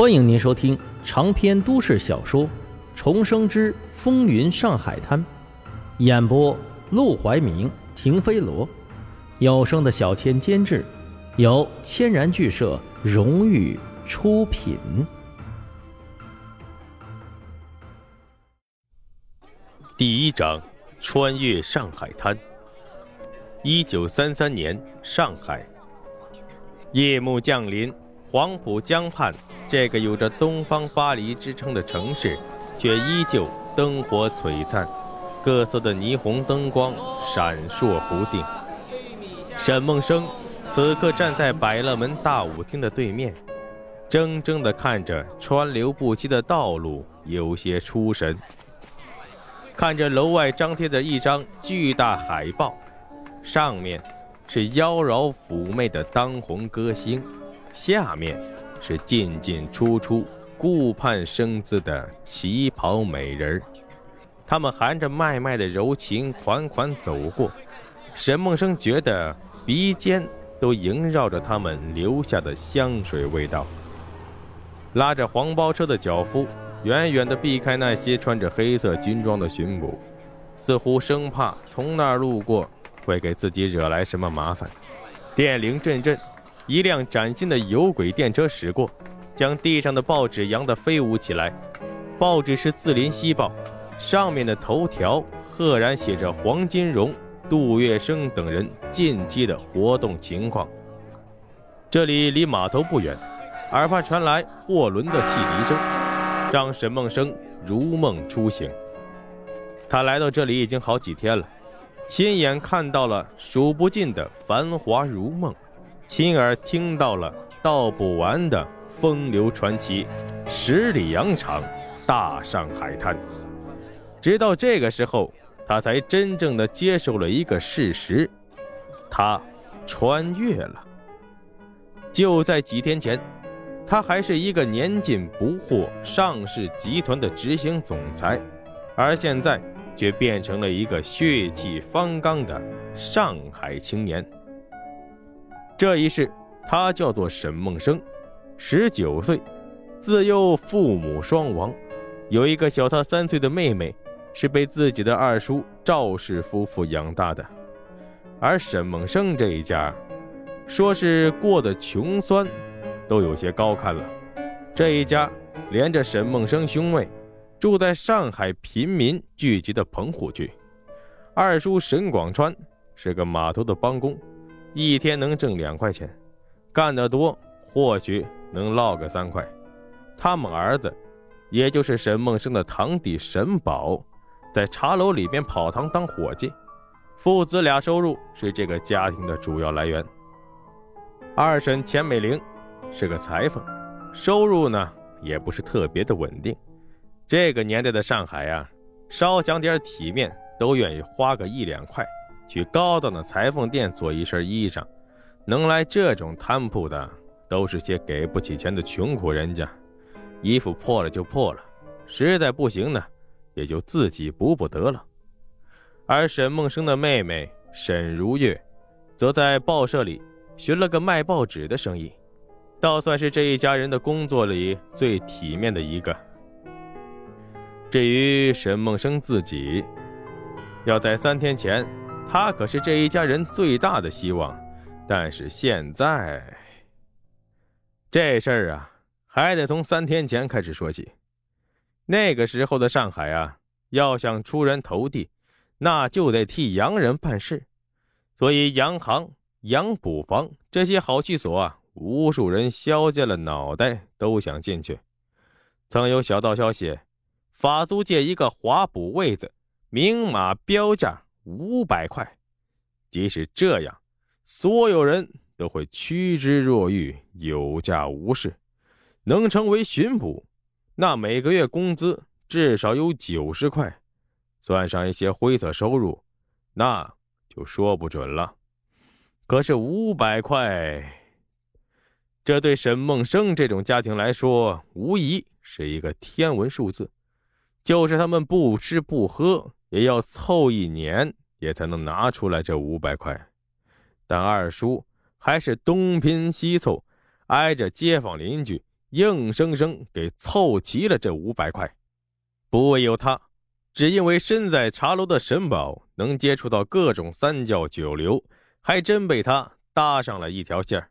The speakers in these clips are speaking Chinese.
欢迎您收听长篇都市小说《重生之风云上海滩》，演播：陆怀明、停飞罗，有声的小千监制，由千然剧社荣誉出品。第一章：穿越上海滩。一九三三年，上海。夜幕降临，黄浦江畔。这个有着“东方巴黎”之称的城市，却依旧灯火璀璨，各色的霓虹灯光闪烁不定。沈梦生此刻站在百乐门大舞厅的对面，怔怔地看着川流不息的道路，有些出神。看着楼外张贴的一张巨大海报，上面是妖娆妩媚的当红歌星，下面。是进进出出、顾盼生姿的旗袍美人儿，他们含着脉脉的柔情款款走过，沈梦生觉得鼻尖都萦绕着他们留下的香水味道。拉着黄包车的脚夫远远地避开那些穿着黑色军装的巡捕，似乎生怕从那儿路过会给自己惹来什么麻烦。电铃阵阵。一辆崭新的有轨电车驶过，将地上的报纸扬得飞舞起来。报纸是《字林西报》，上面的头条赫然写着黄金荣、杜月笙等人近期的活动情况。这里离码头不远，耳畔传来货轮的汽笛声，让沈梦生如梦初醒。他来到这里已经好几天了，亲眼看到了数不尽的繁华如梦。亲耳听到了道不完的风流传奇，十里洋场，大上海滩。直到这个时候，他才真正的接受了一个事实：他穿越了。就在几天前，他还是一个年近不惑上市集团的执行总裁，而现在却变成了一个血气方刚的上海青年。这一世，他叫做沈梦生，十九岁，自幼父母双亡，有一个小他三岁的妹妹，是被自己的二叔赵氏夫妇养大的。而沈梦生这一家，说是过得穷酸，都有些高看了。这一家连着沈梦生兄妹，住在上海贫民聚集的棚户区。二叔沈广川是个码头的帮工。一天能挣两块钱，干得多或许能捞个三块。他们儿子，也就是沈梦生的堂弟沈宝，在茶楼里边跑堂当伙计，父子俩收入是这个家庭的主要来源。二婶钱美玲是个裁缝，收入呢也不是特别的稳定。这个年代的上海啊，稍讲点体面都愿意花个一两块。去高档的裁缝店做一身衣裳，能来这种摊铺的，都是些给不起钱的穷苦人家。衣服破了就破了，实在不行呢，也就自己补补得了。而沈梦生的妹妹沈如月，则在报社里寻了个卖报纸的生意，倒算是这一家人的工作里最体面的一个。至于沈梦生自己，要在三天前。他可是这一家人最大的希望，但是现在这事儿啊，还得从三天前开始说起。那个时候的上海啊，要想出人头地，那就得替洋人办事，所以洋行、洋补房这些好去所啊，无数人削尖了脑袋都想进去。曾有小道消息，法租界一个华补位子，明码标价。五百块，即使这样，所有人都会趋之若鹜，有价无市。能成为巡捕，那每个月工资至少有九十块，算上一些灰色收入，那就说不准了。可是五百块，这对沈梦生这种家庭来说，无疑是一个天文数字。就是他们不吃不喝。也要凑一年，也才能拿出来这五百块。但二叔还是东拼西凑，挨着街坊邻居硬生生给凑齐了这五百块。不为有他，只因为身在茶楼的沈宝能接触到各种三教九流，还真被他搭上了一条线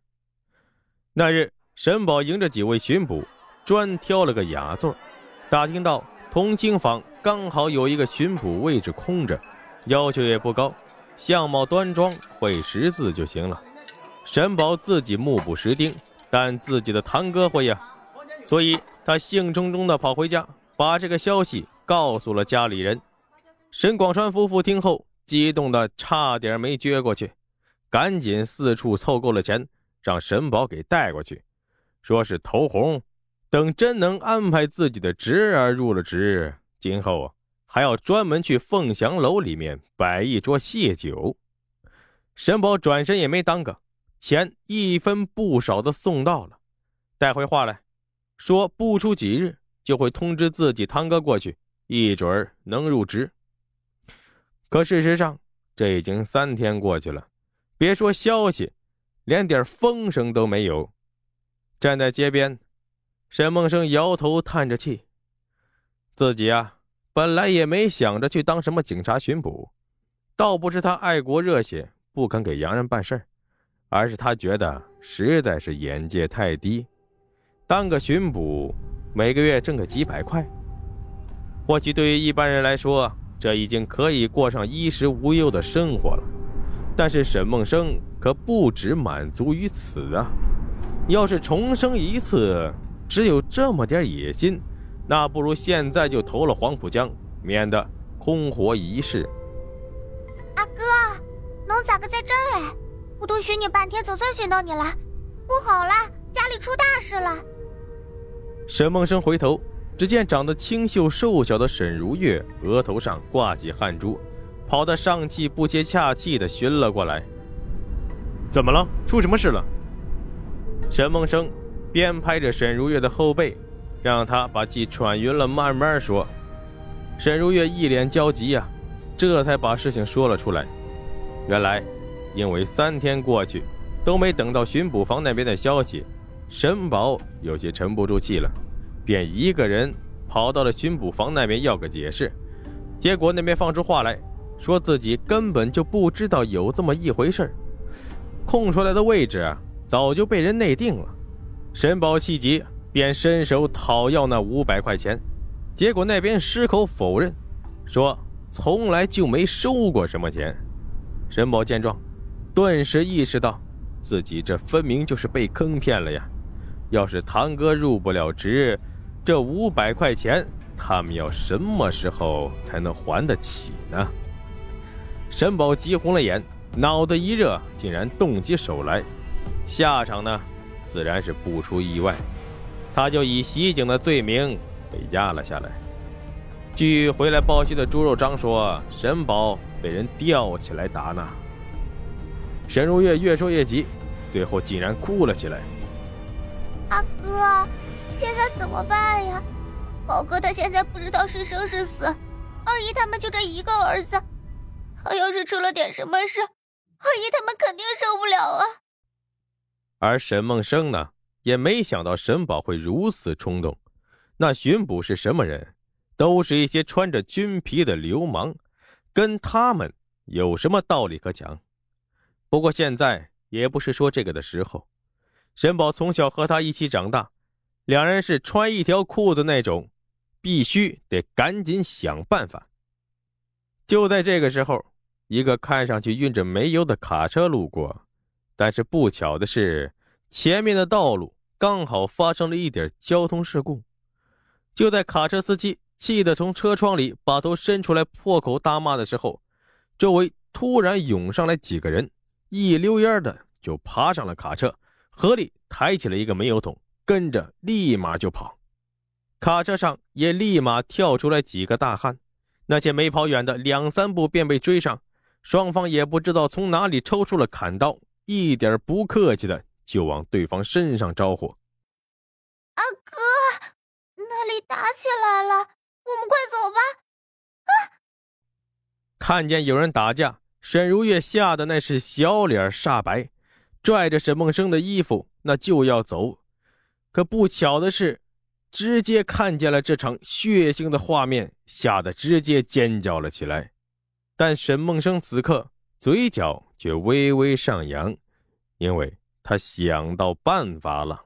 那日，沈宝迎着几位巡捕，专挑了个雅座，打听到同清坊刚好有一个巡捕位置空着，要求也不高，相貌端庄，会识字就行了。沈宝自己目不识丁，但自己的堂哥会呀，所以他兴冲冲地跑回家，把这个消息告诉了家里人。沈广川夫妇听后，激动的差点没撅过去，赶紧四处凑够了钱，让沈宝给带过去，说是投红，等真能安排自己的侄儿入了职，今后还要专门去凤翔楼里面摆一桌谢酒。沈宝转身也没耽搁。钱一分不少的送到了，带回话来，说不出几日就会通知自己堂哥过去，一准儿能入职。可事实上，这已经三天过去了，别说消息，连点风声都没有。站在街边，沈梦生摇头叹着气，自己啊，本来也没想着去当什么警察巡捕，倒不是他爱国热血，不肯给洋人办事儿。而是他觉得实在是眼界太低，当个巡捕，每个月挣个几百块，或许对于一般人来说，这已经可以过上衣食无忧的生活了。但是沈梦生可不止满足于此啊！要是重生一次，只有这么点野心，那不如现在就投了黄浦江，免得空活一世。阿哥，能咋个在这儿哎？我都寻你半天，总算寻到你了。不好了，家里出大事了！沈梦生回头，只见长得清秀瘦小的沈如月额头上挂起汗珠，跑得上气不接下气的寻了过来。怎么了？出什么事了？沈梦生边拍着沈如月的后背，让他把气喘匀了，慢慢说。沈如月一脸焦急呀，这才把事情说了出来。原来。因为三天过去，都没等到巡捕房那边的消息，沈宝有些沉不住气了，便一个人跑到了巡捕房那边要个解释。结果那边放出话来，说自己根本就不知道有这么一回事空出来的位置早就被人内定了。沈宝气急，便伸手讨要那五百块钱，结果那边矢口否认，说从来就没收过什么钱。沈宝见状。顿时意识到，自己这分明就是被坑骗了呀！要是堂哥入不了职，这五百块钱他们要什么时候才能还得起呢？沈宝急红了眼，脑袋一热，竟然动起手来。下场呢，自然是不出意外，他就以袭警的罪名被压了下来。据回来报信的猪肉张说，沈宝被人吊起来打呢。沈如月越说越急，最后竟然哭了起来。阿哥，现在怎么办呀？宝哥他现在不知道是生是死，二姨他们就这一个儿子，他要是出了点什么事，二姨他们肯定受不了啊。而沈梦生呢，也没想到沈宝会如此冲动。那巡捕是什么人？都是一些穿着军皮的流氓，跟他们有什么道理可讲？不过现在也不是说这个的时候。沈宝从小和他一起长大，两人是穿一条裤子那种，必须得赶紧想办法。就在这个时候，一个看上去运着煤油的卡车路过，但是不巧的是，前面的道路刚好发生了一点交通事故。就在卡车司机气得从车窗里把头伸出来破口大骂的时候，周围突然涌上来几个人。一溜烟的就爬上了卡车，合力抬起了一个煤油桶，跟着立马就跑。卡车上也立马跳出来几个大汉，那些没跑远的两三步便被追上，双方也不知道从哪里抽出了砍刀，一点不客气的就往对方身上招呼。阿哥，那里打起来了，我们快走吧！啊！看见有人打架。沈如月吓得那是小脸煞白，拽着沈梦生的衣服，那就要走。可不巧的是，直接看见了这场血腥的画面，吓得直接尖叫了起来。但沈梦生此刻嘴角却微微上扬，因为他想到办法了。